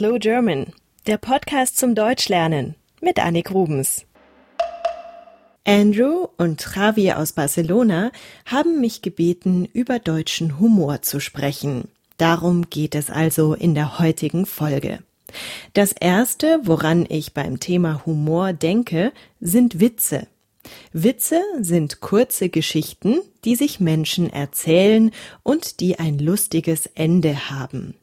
Slow German, der Podcast zum Deutschlernen mit Annik Rubens. Andrew und Javier aus Barcelona haben mich gebeten, über deutschen Humor zu sprechen. Darum geht es also in der heutigen Folge. Das erste, woran ich beim Thema Humor denke, sind Witze. Witze sind kurze Geschichten, die sich Menschen erzählen und die ein lustiges Ende haben.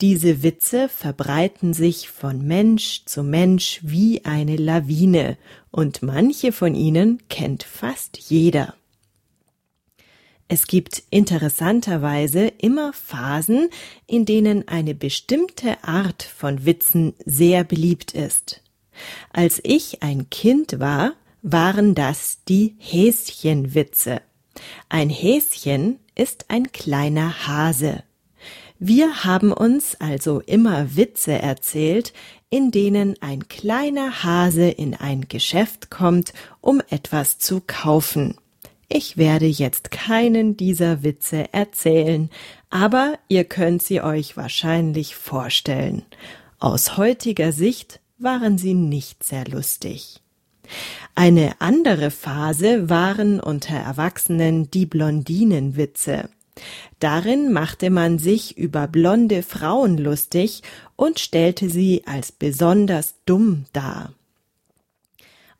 Diese Witze verbreiten sich von Mensch zu Mensch wie eine Lawine, und manche von ihnen kennt fast jeder. Es gibt interessanterweise immer Phasen, in denen eine bestimmte Art von Witzen sehr beliebt ist. Als ich ein Kind war, waren das die Häschenwitze. Ein Häschen ist ein kleiner Hase. Wir haben uns also immer Witze erzählt, in denen ein kleiner Hase in ein Geschäft kommt, um etwas zu kaufen. Ich werde jetzt keinen dieser Witze erzählen, aber ihr könnt sie euch wahrscheinlich vorstellen. Aus heutiger Sicht waren sie nicht sehr lustig. Eine andere Phase waren unter Erwachsenen die Blondinenwitze. Darin machte man sich über blonde Frauen lustig und stellte sie als besonders dumm dar.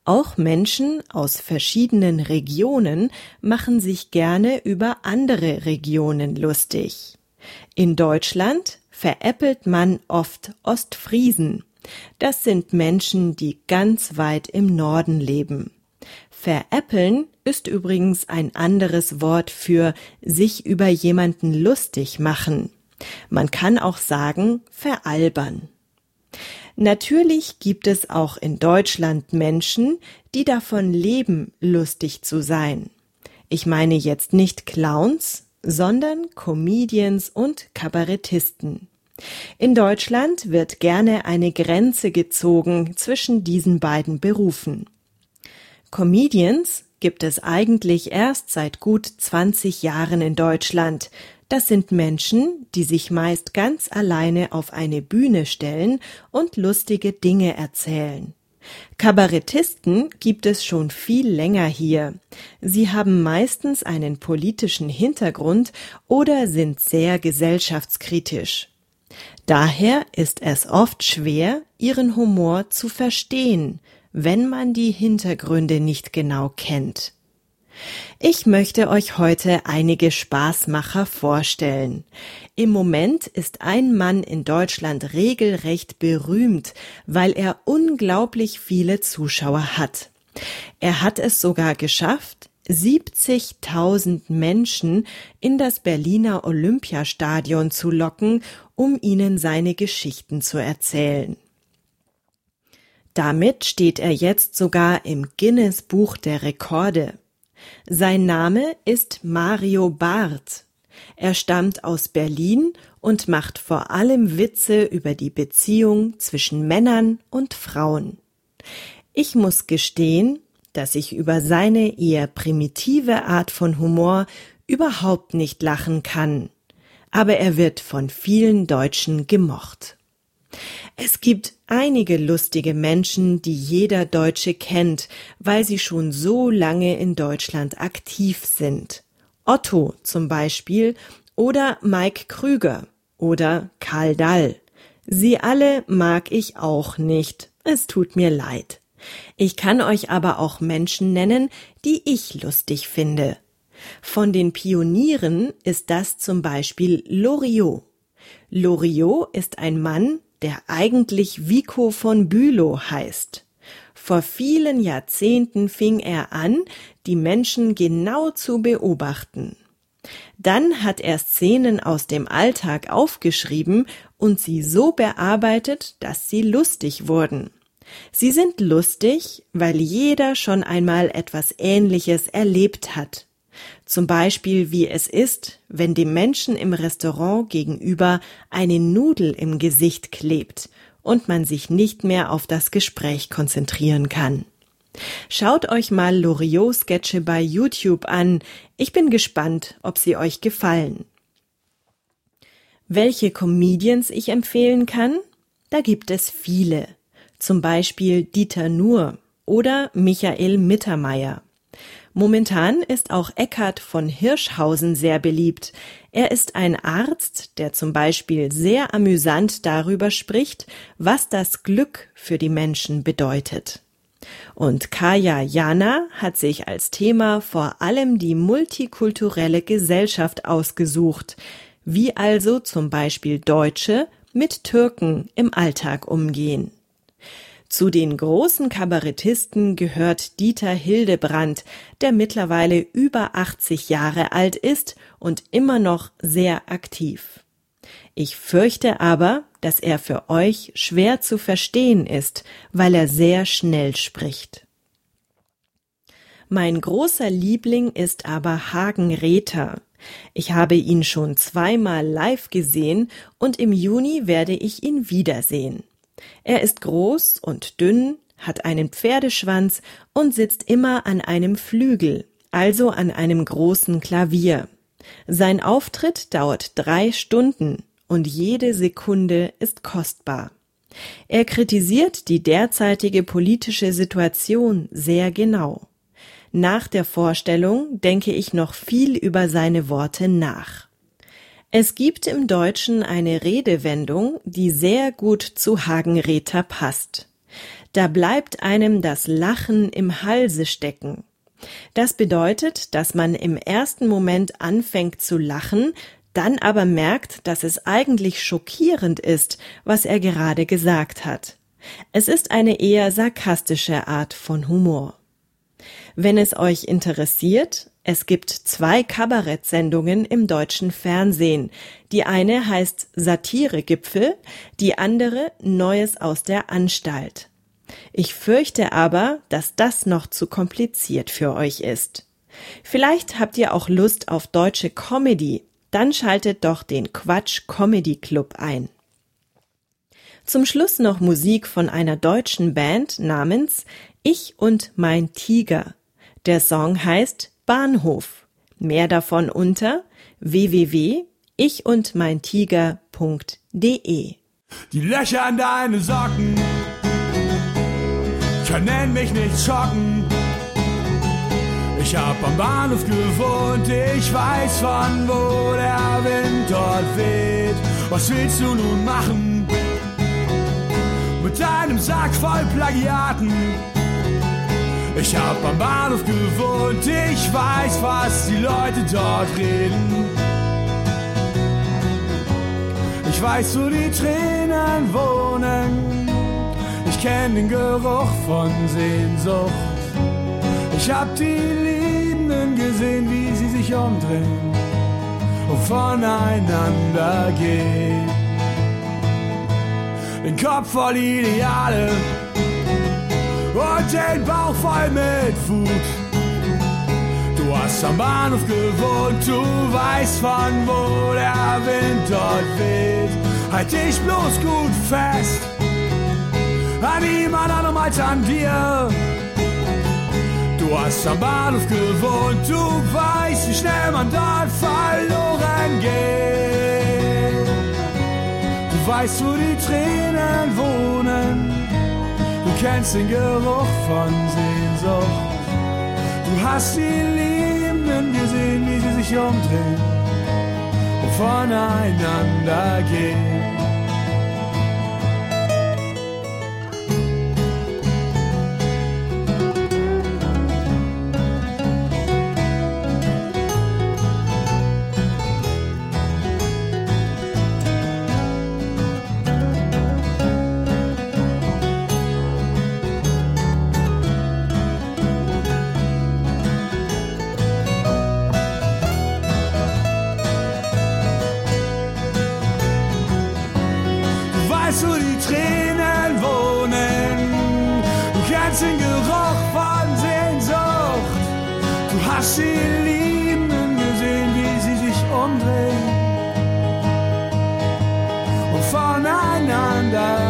Auch Menschen aus verschiedenen Regionen machen sich gerne über andere Regionen lustig. In Deutschland veräppelt man oft Ostfriesen. Das sind Menschen, die ganz weit im Norden leben. Veräppeln ist übrigens ein anderes Wort für sich über jemanden lustig machen. Man kann auch sagen veralbern. Natürlich gibt es auch in Deutschland Menschen, die davon leben, lustig zu sein. Ich meine jetzt nicht Clowns, sondern Comedians und Kabarettisten. In Deutschland wird gerne eine Grenze gezogen zwischen diesen beiden Berufen. Comedians gibt es eigentlich erst seit gut 20 Jahren in Deutschland. Das sind Menschen, die sich meist ganz alleine auf eine Bühne stellen und lustige Dinge erzählen. Kabarettisten gibt es schon viel länger hier. Sie haben meistens einen politischen Hintergrund oder sind sehr gesellschaftskritisch. Daher ist es oft schwer, ihren Humor zu verstehen, wenn man die Hintergründe nicht genau kennt. Ich möchte euch heute einige Spaßmacher vorstellen. Im Moment ist ein Mann in Deutschland regelrecht berühmt, weil er unglaublich viele Zuschauer hat. Er hat es sogar geschafft, 70.000 Menschen in das Berliner Olympiastadion zu locken, um ihnen seine Geschichten zu erzählen. Damit steht er jetzt sogar im Guinness Buch der Rekorde. Sein Name ist Mario Barth. Er stammt aus Berlin und macht vor allem Witze über die Beziehung zwischen Männern und Frauen. Ich muss gestehen, dass ich über seine eher primitive Art von Humor überhaupt nicht lachen kann, aber er wird von vielen Deutschen gemocht. Es gibt einige lustige Menschen, die jeder Deutsche kennt, weil sie schon so lange in Deutschland aktiv sind. Otto zum Beispiel oder Mike Krüger oder Karl Dall. Sie alle mag ich auch nicht. Es tut mir leid. Ich kann euch aber auch Menschen nennen, die ich lustig finde. Von den Pionieren ist das zum Beispiel Loriot. Loriot ist ein Mann, der eigentlich Vico von Bülow heißt. Vor vielen Jahrzehnten fing er an, die Menschen genau zu beobachten. Dann hat er Szenen aus dem Alltag aufgeschrieben und sie so bearbeitet, dass sie lustig wurden. Sie sind lustig, weil jeder schon einmal etwas Ähnliches erlebt hat. Zum Beispiel wie es ist, wenn dem Menschen im Restaurant gegenüber eine Nudel im Gesicht klebt und man sich nicht mehr auf das Gespräch konzentrieren kann. Schaut euch mal Loriot-Sketche bei YouTube an. Ich bin gespannt, ob sie euch gefallen. Welche Comedians ich empfehlen kann? Da gibt es viele. Zum Beispiel Dieter Nuhr oder Michael Mittermeier. Momentan ist auch Eckhard von Hirschhausen sehr beliebt. Er ist ein Arzt, der zum Beispiel sehr amüsant darüber spricht, was das Glück für die Menschen bedeutet. Und Kaya Jana hat sich als Thema vor allem die multikulturelle Gesellschaft ausgesucht, wie also zum Beispiel Deutsche mit Türken im Alltag umgehen. Zu den großen Kabarettisten gehört Dieter Hildebrand, der mittlerweile über 80 Jahre alt ist und immer noch sehr aktiv. Ich fürchte aber, dass er für euch schwer zu verstehen ist, weil er sehr schnell spricht. Mein großer Liebling ist aber Hagen Rether. Ich habe ihn schon zweimal live gesehen und im Juni werde ich ihn wiedersehen. Er ist groß und dünn, hat einen Pferdeschwanz und sitzt immer an einem Flügel, also an einem großen Klavier. Sein Auftritt dauert drei Stunden und jede Sekunde ist kostbar. Er kritisiert die derzeitige politische Situation sehr genau. Nach der Vorstellung denke ich noch viel über seine Worte nach. Es gibt im Deutschen eine Redewendung, die sehr gut zu Hagenräter passt. Da bleibt einem das Lachen im Halse stecken. Das bedeutet, dass man im ersten Moment anfängt zu lachen, dann aber merkt, dass es eigentlich schockierend ist, was er gerade gesagt hat. Es ist eine eher sarkastische Art von Humor. Wenn es euch interessiert, es gibt zwei Kabarettsendungen im deutschen Fernsehen. Die eine heißt Satiregipfel, die andere Neues aus der Anstalt. Ich fürchte aber, dass das noch zu kompliziert für euch ist. Vielleicht habt ihr auch Lust auf deutsche Comedy, dann schaltet doch den Quatsch Comedy Club ein. Zum Schluss noch Musik von einer deutschen Band namens Ich und mein Tiger. Der Song heißt Bahnhof. Mehr davon unter www.ichundmeintiger.de. Die Löcher an deine Socken können mich nicht schocken. Ich hab am Bahnhof gewohnt, ich weiß von wo der Wind dort weht. Was willst du nun machen? Mit deinem Sack voll Plagiaten. Ich hab am Bahnhof gewohnt, ich weiß, was die Leute dort reden. Ich weiß, wo die Tränen wohnen. Ich kenn den Geruch von Sehnsucht. Ich hab die Liebenden gesehen, wie sie sich umdrehen und voneinander gehen. Den Kopf voll Ideale und den Bauch voll mit Wut. Du hast am Bahnhof gewohnt, du weißt von wo der Wind dort weht. Halt dich bloß gut fest, an niemand anderem als an dir. Du hast am Bahnhof gewohnt, du weißt, wie schnell man dort verloren geht. Du weißt, wo die Tränen wohnen kennst den Geruch von Sehnsucht. Du hast die Liebenden gesehen, wie sie sich umdrehen und voneinander gehen. einzigen Geruch von Sehnsucht. Du hast sie lieben gesehen, wie sie sich umdrehen und voneinander.